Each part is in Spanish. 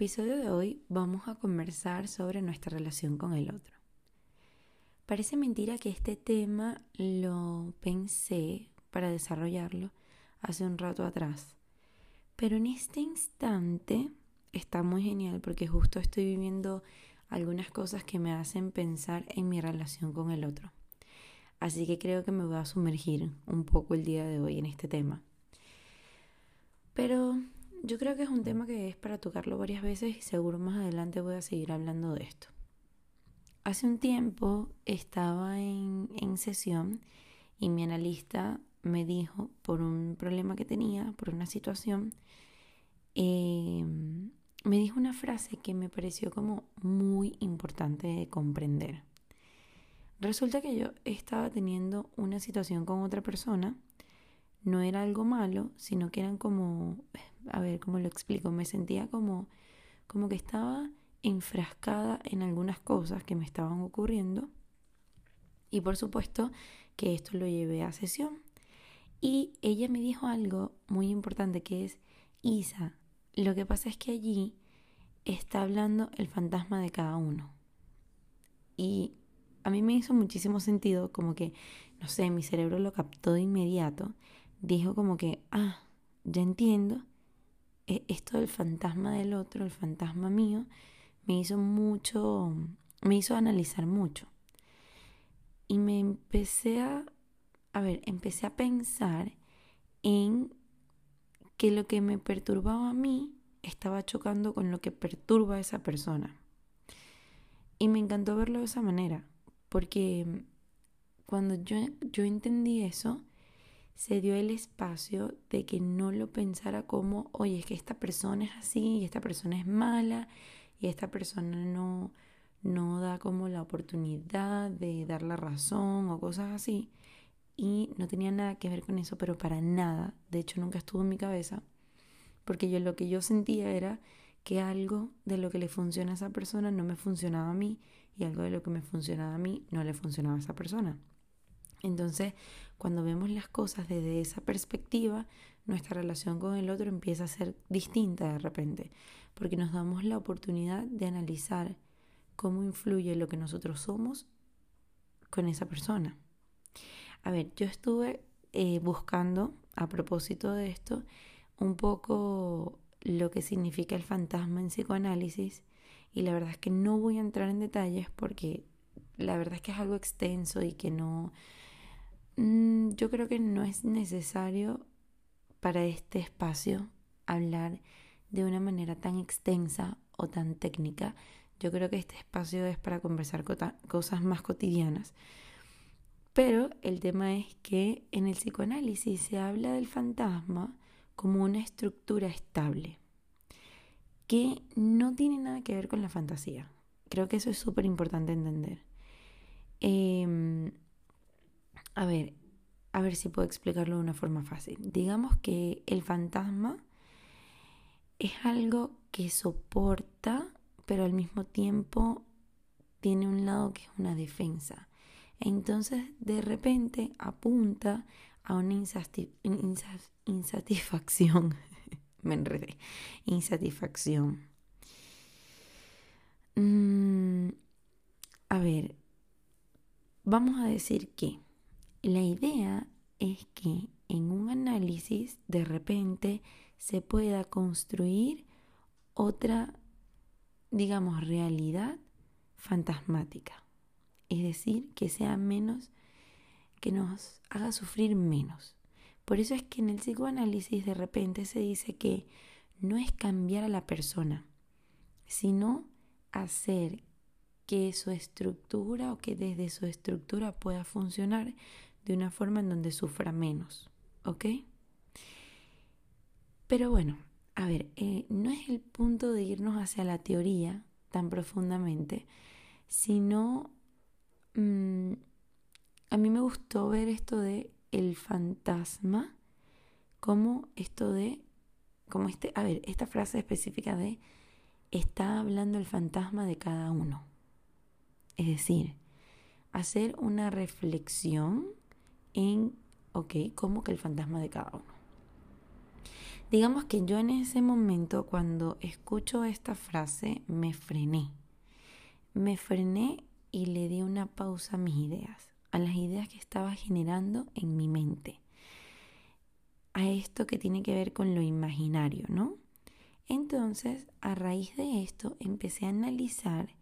episodio de hoy vamos a conversar sobre nuestra relación con el otro. Parece mentira que este tema lo pensé para desarrollarlo hace un rato atrás, pero en este instante está muy genial porque justo estoy viviendo algunas cosas que me hacen pensar en mi relación con el otro. Así que creo que me voy a sumergir un poco el día de hoy en este tema. Pero yo creo que es un tema que es para tocarlo varias veces y seguro más adelante voy a seguir hablando de esto. Hace un tiempo estaba en, sesión y mi analista me dijo por un problema que tenía, por una situación, em, me dijo una frase que me pareció como muy importante de comprender. Resulta que yo estaba teniendo una situación con otra persona, no era algo malo, sino que eran como a ver cómo lo explico, me sentía como, como que estaba enfrascada en algunas cosas que me estaban ocurriendo y por supuesto que esto lo llevé a sesión. Y ella me dijo algo muy importante que es, Isa, lo que pasa es que allí está hablando el fantasma de cada uno. Y a mí me hizo muchísimo sentido, como que, no sé, mi cerebro lo captó de inmediato. Dijo como que, ah, ya entiendo e, esto del fantasma del otro, el fantasma mío, me hizo mucho, me hizo analizar mucho. Y me empecé a, a ver, empecé a pensar en que lo que me perturbaba a mí estaba chocando con lo que perturba a esa persona. Y me encantó verlo de esa manera, porque cuando yo, yo entendí eso, se dio el espacio de que no lo pensara como, oye, es que esta persona es así y esta persona es mala y esta persona no, no da como la oportunidad de dar la razón o cosas así. Y no tenía nada que ver con eso, pero para nada. De hecho, nunca estuvo en mi cabeza. Porque yo lo que yo sentía era que algo de lo que le funciona a esa persona no me funcionaba a mí y algo de lo que me funcionaba a mí no le funcionaba a esa persona. Entonces, cuando vemos las cosas desde esa perspectiva, nuestra relación con el otro empieza a ser distinta de repente, porque nos damos la oportunidad de analizar cómo influye lo que nosotros somos con esa persona. A ver, yo estuve eh, buscando, a propósito de esto, un poco lo que significa el fantasma en psicoanálisis y la verdad es que no voy a entrar en detalles porque la verdad es que es algo extenso y que no, yo creo que no es necesario para este espacio hablar de una manera tan extensa o tan técnica. Yo creo que este espacio es para conversar cosas más cotidianas. Pero el tema es que en el psicoanálisis se habla del fantasma como una estructura estable, que no tiene nada que ver con la fantasía. Creo que eso es súper importante entender. Eh, a ver, a ver si puedo explicarlo de una forma fácil. Digamos que el fantasma es algo que soporta, pero al mismo tiempo tiene un lado que es una defensa. Entonces, de repente apunta a una insatisfacción. Me enredé. Insatisfacción. Mm, a ver, vamos a decir que la idea es que en un análisis de repente se pueda construir otra, digamos, realidad fantasmática. Es decir, que sea menos, que nos haga sufrir menos. Por eso es que en el psicoanálisis de repente se dice que no es cambiar a la persona, sino hacer que su estructura o que desde su estructura pueda funcionar de una forma en donde sufra menos, ¿ok? Pero bueno, a ver, eh, no es el punto de irnos hacia la teoría tan profundamente, sino mm, a mí me gustó ver esto de el fantasma, como esto de, como este, a ver, esta frase específica de está hablando el fantasma de cada uno. Es decir, hacer una reflexión en, ok, como que el fantasma de cada uno. Digamos que yo en ese momento, cuando escucho esta frase, me frené. Me frené y le di una pausa a mis ideas, a las ideas que estaba generando en mi mente, a esto que tiene que ver con lo imaginario, ¿no? Entonces, a raíz de esto, empecé a analizar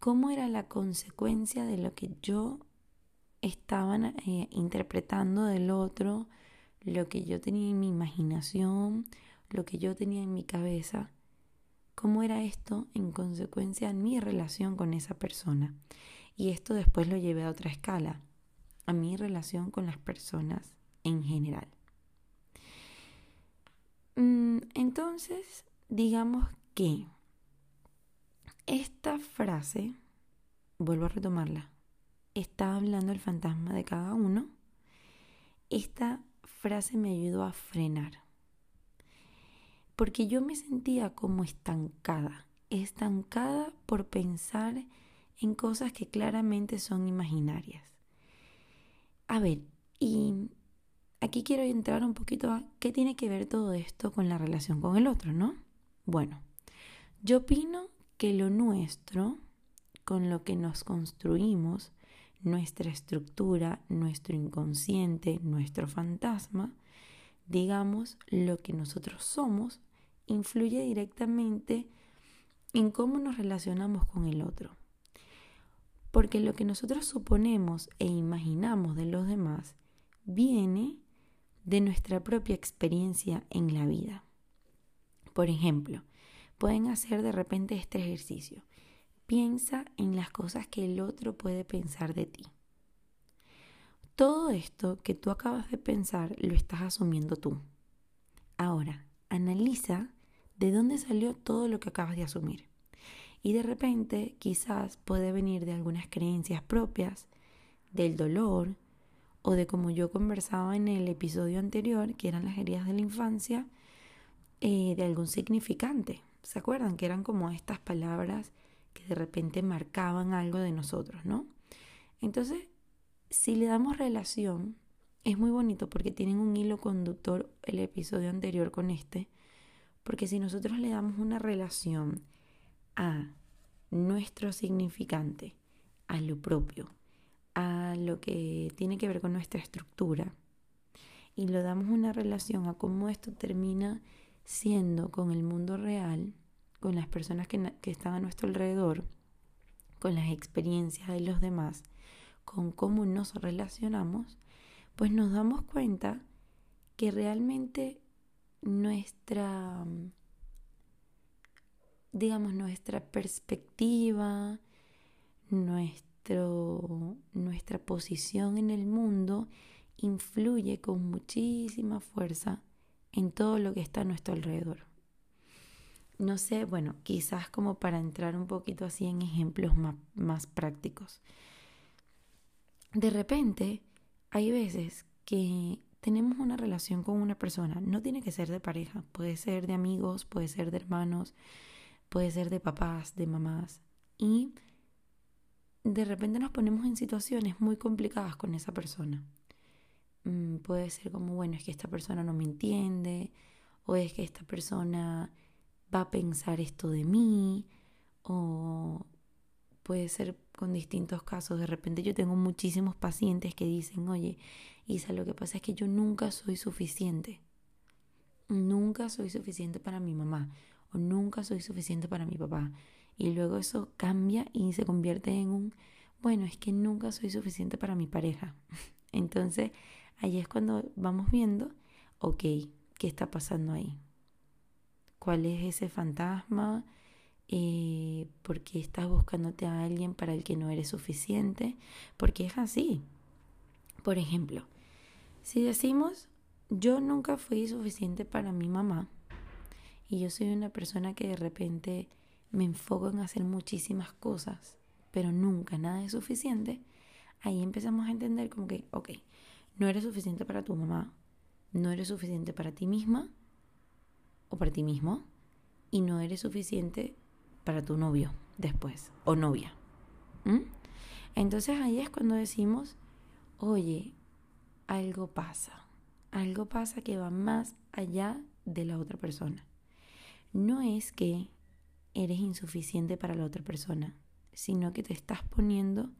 cómo era la consecuencia de lo que yo estaba eh, interpretando del otro, lo que yo tenía en mi imaginación, lo que yo tenía en mi cabeza, cómo era esto en consecuencia en mi relación con esa persona. Y esto después lo llevé a otra escala, a mi relación con las personas en general. Mm, entonces, digamos que esta frase, vuelvo a retomarla, está hablando el fantasma de cada uno. Esta frase me ayudó a frenar. Porque yo me sentía como estancada, estancada por pensar en cosas que claramente son imaginarias. A ver, y aquí quiero entrar un poquito a qué tiene que ver todo esto con la relación con el otro, ¿no? Bueno, yo opino que lo nuestro, con lo que nos construimos, nuestra estructura, nuestro inconsciente, nuestro fantasma, digamos, lo que nosotros somos, influye directamente en cómo nos relacionamos con el otro. Porque lo que nosotros suponemos e imaginamos de los demás viene de nuestra propia experiencia en la vida. Por ejemplo, pueden hacer de repente este ejercicio. Piensa en las cosas que el otro puede pensar de ti. Todo esto que tú acabas de pensar lo estás asumiendo tú. Ahora, analiza de dónde salió todo lo que acabas de asumir. Y de repente quizás puede venir de algunas creencias propias, del dolor, o de como yo conversaba en el episodio anterior, que eran las heridas de la infancia, eh, de algún significante. ¿Se acuerdan? Que eran como estas palabras que de repente marcaban algo de nosotros, ¿no? Entonces, si le damos relación, es muy bonito porque tienen un hilo conductor el episodio anterior con este, porque si nosotros le damos una relación a nuestro significante, a lo propio, a lo que tiene que ver con nuestra estructura, y le damos una relación a cómo esto termina siendo con el mundo real, con las personas que, están a nuestro alrededor, con las experiencias de los demás, con cómo nos relacionamos, pues nos damos cuenta que realmente nuestra, digamos, nuestra perspectiva, nuestro, nuestra posición en el mundo influye con muchísima fuerza en todo lo que está a nuestro alrededor no sé, bueno, quizás como para entrar un poquito así en ejemplos más, prácticos. De repente, hay veces que tenemos una relación con una persona, no tiene que ser de pareja, puede ser de amigos, puede ser de hermanos, puede ser de papás, de mamás, y de repente nos ponemos en situaciones muy complicadas con esa persona. Mm, puede ser como, bueno, es que esta persona no me entiende, o es que esta persona va a pensar esto de mí o puede ser con distintos casos. De repente yo tengo muchísimos pacientes que dicen, oye, Isa, lo que pasa es que yo nunca soy suficiente. Nunca soy suficiente para mi mamá o nunca soy suficiente para mi papá. Y luego eso cambia y se convierte en un, bueno, es que nunca soy suficiente para mi pareja. Entonces, ahí es cuando vamos viendo, ok, ¿qué está pasando ahí? Cuál es ese fantasma, eh, por qué estás buscándote a alguien para el que no eres suficiente, porque es así. Por ejemplo, si decimos, yo nunca fui suficiente para mi mamá y yo soy una persona que de repente me enfoco en hacer muchísimas cosas, pero nunca nada es suficiente, ahí empezamos a entender como que, ok, no eres suficiente para tu mamá, no eres suficiente para ti misma, o para ti mismo y no eres suficiente para tu novio después o novia. Entonces ahí es cuando decimos, oye, algo pasa, algo pasa que va más allá de la otra persona. No es que eres insuficiente para la otra persona, sino que te estás poniendo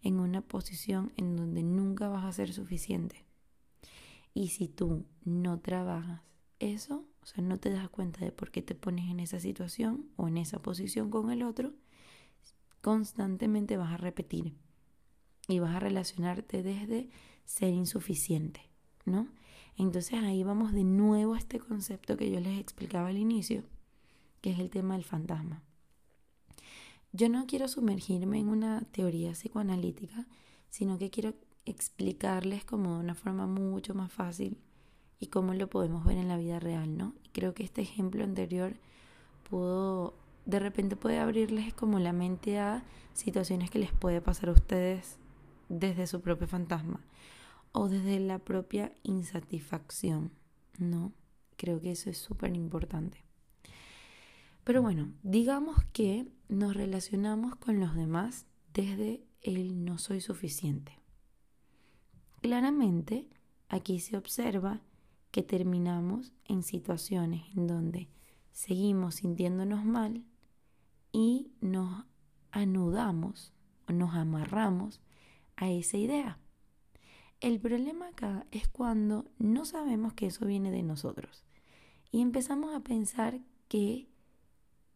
en una posición en donde nunca vas a ser suficiente. Y si tú no trabajas eso, o sea, no te das cuenta de por qué te pones en esa situación o en esa posición con el otro, constantemente vas a repetir y vas a relacionarte desde ser insuficiente, ¿no? Entonces ahí vamos de nuevo a este concepto que yo les explicaba al inicio, que es el tema del fantasma. Yo no quiero sumergirme en una teoría psicoanalítica, sino que quiero explicarles como de una forma mucho más fácil y cómo lo podemos ver en la vida real, ¿no? Y creo que este ejemplo anterior pudo, de repente puede abrirles como la mente a situaciones que les puede pasar a ustedes desde su propio fantasma o desde la propia insatisfacción, ¿no? Creo que eso es súper importante. Pero bueno, digamos que nos relacionamos con los demás desde el no soy suficiente. Claramente, aquí se observa que terminamos en situaciones en donde seguimos sintiéndonos mal y nos anudamos nos amarramos a esa idea. El problema acá es cuando no sabemos que eso viene de nosotros y empezamos a pensar que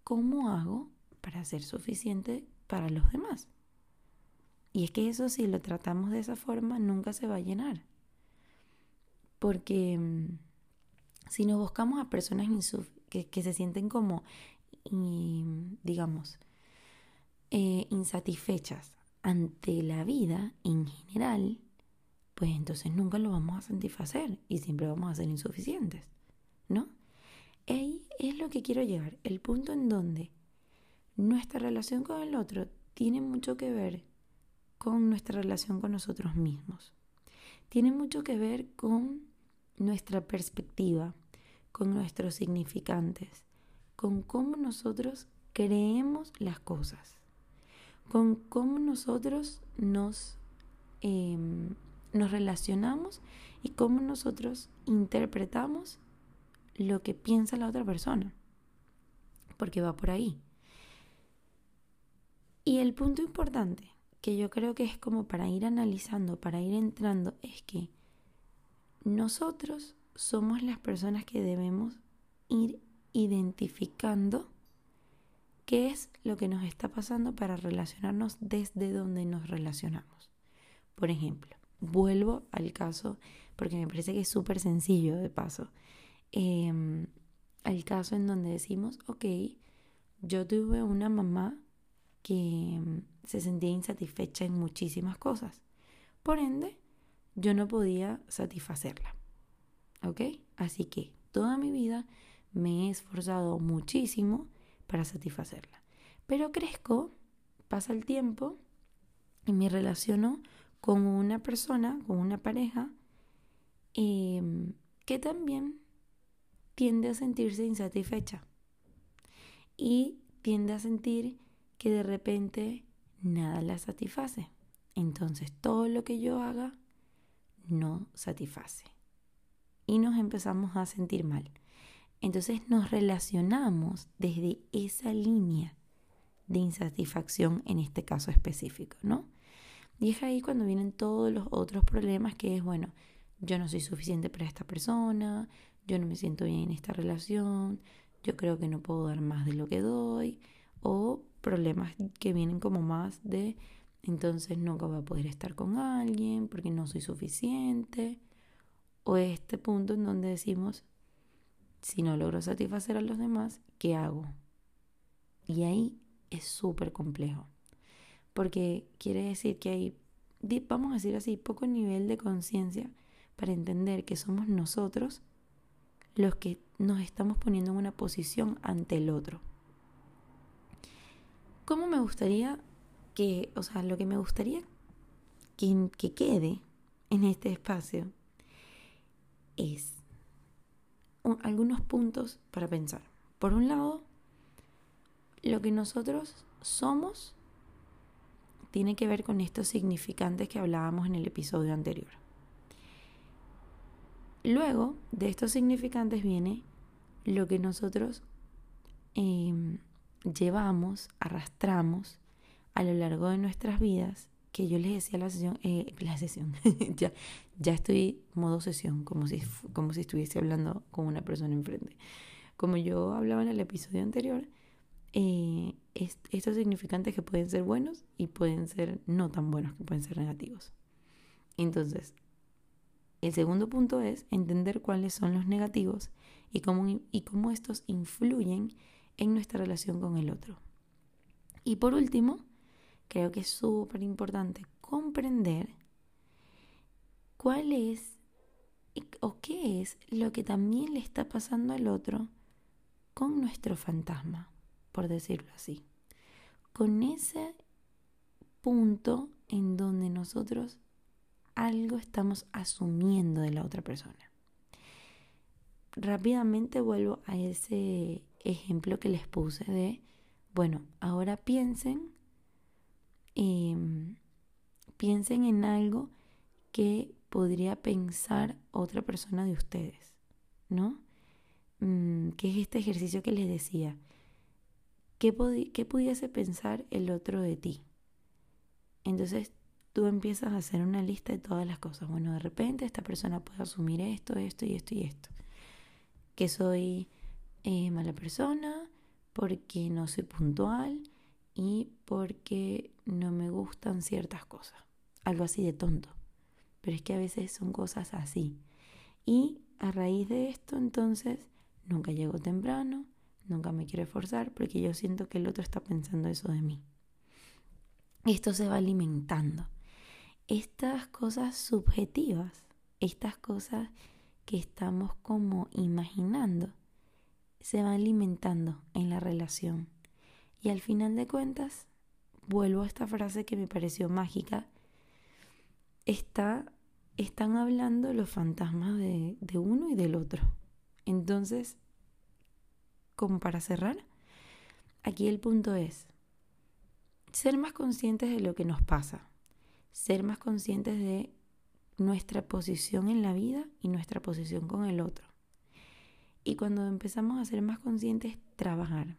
¿cómo hago para ser suficiente para los demás? Y es que eso si lo tratamos de esa forma nunca se va a llenar. Porque mm, si nos buscamos a personas que, que, se sienten como, digamos, eh, insatisfechas ante la vida en general, pues entonces nunca lo vamos a satisfacer y siempre vamos a ser insuficientes, ¿no? Ahí es lo que quiero llegar, el punto en donde nuestra relación con el otro tiene mucho que ver con nuestra relación con nosotros mismos. Tiene mucho que ver con nuestra perspectiva, con nuestros significantes, con cómo nosotros creemos las cosas, con cómo nosotros nos em, nos relacionamos y cómo nosotros interpretamos lo que piensa la otra persona. Porque va por ahí. Y el punto importante, que yo creo que es como para ir analizando, para ir entrando, es que nosotros somos las personas que debemos ir identificando qué es lo que nos está pasando para relacionarnos desde donde nos relacionamos. Por ejemplo, vuelvo al caso, porque me parece que es súper sencillo de paso, em, al caso en donde decimos, ok, yo tuve una mamá que em, se sentía insatisfecha en muchísimas cosas. Por ende, yo no podía satisfacerla. ¿Ok? Así que toda mi vida me he esforzado muchísimo para satisfacerla. Pero crezco, pasa el tiempo y me relaciono con una persona, con una pareja, em, que también tiende a sentirse insatisfecha y tiende a sentir que de repente nada la satisface. Entonces todo lo que yo haga no satisface. Y nos empezamos a sentir mal. Entonces nos relacionamos desde esa línea de insatisfacción en este caso específico, ¿no? Y es ahí cuando vienen todos los otros problemas que es, bueno, yo no soy suficiente para esta persona, yo no me siento bien en esta relación, yo creo que no puedo dar más de lo que doy, o problemas que vienen como más de, entonces nunca voy a poder estar con alguien porque no soy suficiente, o este punto en donde decimos, si no logro satisfacer a los demás, ¿qué hago? Y ahí es súper complejo porque quiere decir que hay, vamos a decir así, poco nivel de conciencia para entender que somos nosotros los que nos estamos poniendo en una posición ante el otro. ¿Cómo me gustaría que, o sea, lo que me gustaría que, que quede en este espacio es algunos puntos para pensar. Por un lado, lo que nosotros somos tiene que ver con estos significantes que hablábamos en el episodio anterior. Luego de estos significantes viene lo que nosotros em, llevamos, arrastramos a lo largo de nuestras vidas, que yo les decía la sesión, eh, la sesión, ya, ya estoy modo sesión, como si, como si estuviese hablando con una persona enfrente. Como yo hablaba en el episodio anterior, eh, estos significantes que pueden ser buenos y pueden ser no tan buenos, que pueden ser negativos. Entonces, el segundo punto es entender cuáles son los negativos y cómo, y cómo estos influyen en nuestra relación con el otro. Y por último, creo que es súper importante comprender cuál es o qué es lo que también le está pasando al otro con nuestro fantasma, por decirlo así. Con ese punto en donde nosotros algo estamos asumiendo de la otra persona. Rápidamente vuelvo a ese ejemplo que les puse de, bueno, ahora piensen, em, piensen en algo que podría pensar otra persona de ustedes, ¿no? Mm, que es este ejercicio que les decía. ¿Qué, ¿Qué pudiese pensar el otro de ti? Entonces tú empiezas a hacer una lista de todas las cosas. Bueno, de repente esta persona puede asumir esto, esto y esto y esto. Que soy eh, mala persona porque no soy puntual y porque no me gustan ciertas cosas. Algo así de tonto. Pero es que a veces son cosas así. Y a raíz de esto, entonces, nunca llego temprano, nunca me quiero esforzar porque yo siento que el otro está pensando eso de mí. Esto se va alimentando estas cosas subjetivas, estas cosas que estamos como imaginando, se van alimentando en la relación. Y al final de cuentas, vuelvo a esta frase que me pareció mágica, está, están hablando los fantasmas de, de uno y del otro. Entonces, como para cerrar, aquí el punto es ser más conscientes de lo que nos pasa, ser más conscientes de nuestra posición en la vida y nuestra posición con el otro. Y cuando empezamos a ser más conscientes, trabajar.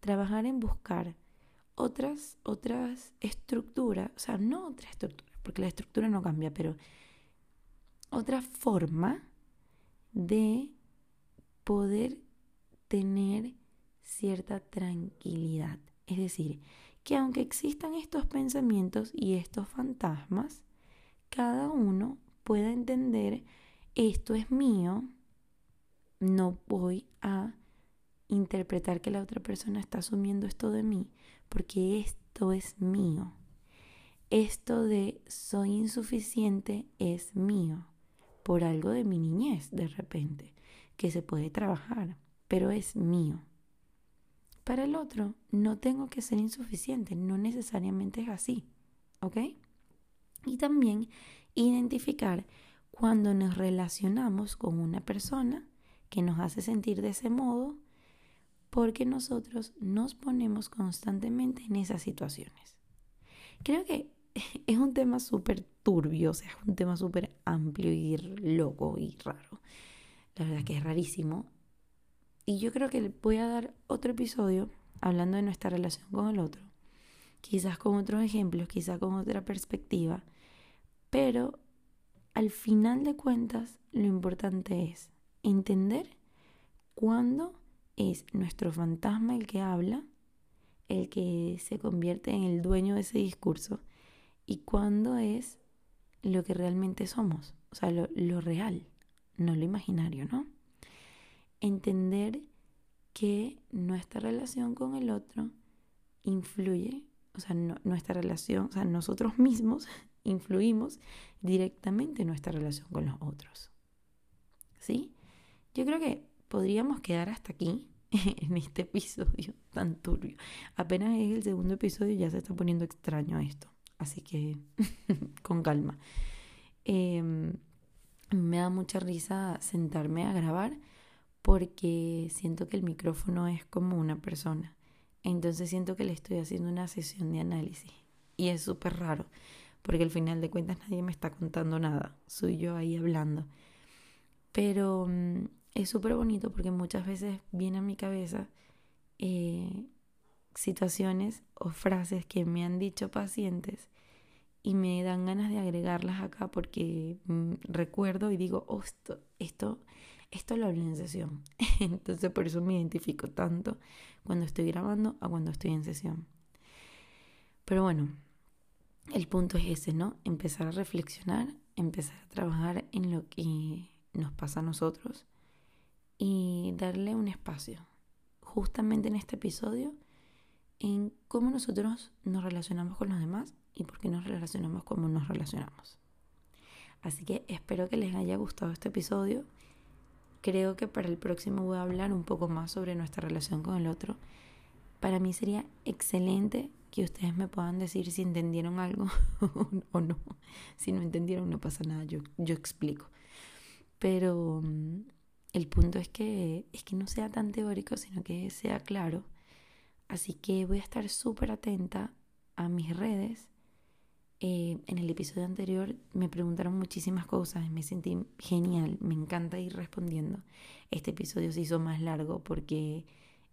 Trabajar en buscar otras, otras estructuras, o sea, no otra estructura, porque la estructura no cambia, pero otra forma de poder tener cierta tranquilidad. Es decir, que aunque existan estos pensamientos y estos fantasmas, cada uno pueda entender esto es mío, no voy a interpretar que la otra persona está asumiendo esto de mí, porque esto es mío. Esto de soy insuficiente es mío, por algo de mi niñez de repente, que se puede trabajar, pero es mío. Para el otro, no tengo que ser insuficiente, no necesariamente es así, ¿ok? Y también identificar cuando nos relacionamos con una persona que nos hace sentir de ese modo, porque nosotros nos ponemos constantemente en esas situaciones. Creo que es un tema súper turbio, o sea, es un tema súper amplio y loco y raro. La verdad que es rarísimo. Y yo creo que voy a dar otro episodio hablando de nuestra relación con el otro, quizás con otros ejemplos, quizás con otra perspectiva, pero al final de cuentas lo importante es entender cuándo es nuestro fantasma el que habla, el que se convierte en el dueño de ese discurso, y cuándo es lo que realmente somos, o sea, lo, lo real, no lo imaginario, ¿no? entender que nuestra relación con el otro influye, o sea, nuestra relación, o sea, nosotros mismos influimos directamente en nuestra relación con los otros. ¿Sí? Yo creo que podríamos quedar hasta aquí en este episodio tan turbio. Apenas es el segundo episodio y ya se está poniendo extraño esto. Así que con calma. Em, me da mucha risa sentarme a grabar porque siento que el micrófono es como una persona. Entonces siento que le estoy haciendo una sesión de análisis. Y es súper raro, porque al final de cuentas nadie me está contando nada. Soy yo ahí hablando. Pero mm, es súper bonito porque muchas veces viene a mi cabeza eh, situaciones o frases que me han dicho pacientes y me dan ganas de agregarlas acá porque mm, recuerdo y digo, oh, esto, esto, esto lo hablé en sesión. Entonces por eso me identifico tanto cuando estoy grabando a cuando estoy en sesión. Pero bueno, el punto es ese, ¿no? Empezar a reflexionar, empezar a trabajar en lo que nos pasa a nosotros y darle un espacio, justamente en este episodio, en cómo nosotros nos relacionamos con los demás y por qué nos relacionamos como nos relacionamos. Así que espero que les haya gustado este episodio. Creo que para el próximo voy a hablar un poco más sobre nuestra relación con el otro. Para mí sería excelente que ustedes me puedan decir si entendieron algo o no. Si no entendieron, no pasa nada, yo, yo explico. Pero mm, el punto es que, es que no sea tan teórico, sino que sea claro. Así que voy a estar súper atenta a mis redes. Eh, en el episodio anterior me preguntaron muchísimas cosas, y me sentí genial, me encanta ir respondiendo. Este episodio se hizo más largo porque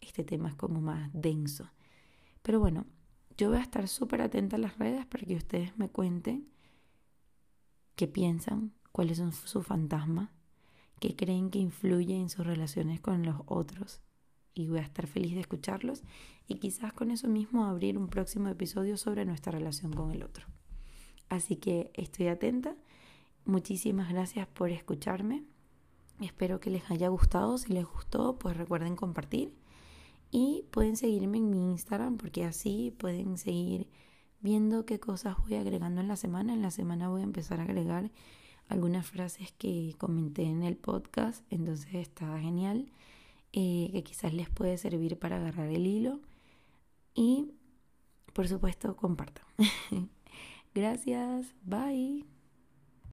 este tema es como más denso. Pero bueno, yo voy a estar súper atenta a las redes para que ustedes me cuenten qué piensan, cuáles son sus fantasmas, qué creen que influye en sus relaciones con los otros. Y voy a estar feliz de escucharlos y quizás con eso mismo abrir un próximo episodio sobre nuestra relación con el otro. Así que estoy atenta. Muchísimas gracias por escucharme. Espero que les haya gustado. Si les gustó, pues recuerden compartir. Y pueden seguirme en mi Instagram porque así pueden seguir viendo qué cosas voy agregando en la semana. En la semana voy a empezar a agregar algunas frases que comenté en el podcast, entonces está genial, eh, que quizás les puede servir para agarrar el hilo y por supuesto compartan. Gracias, bye.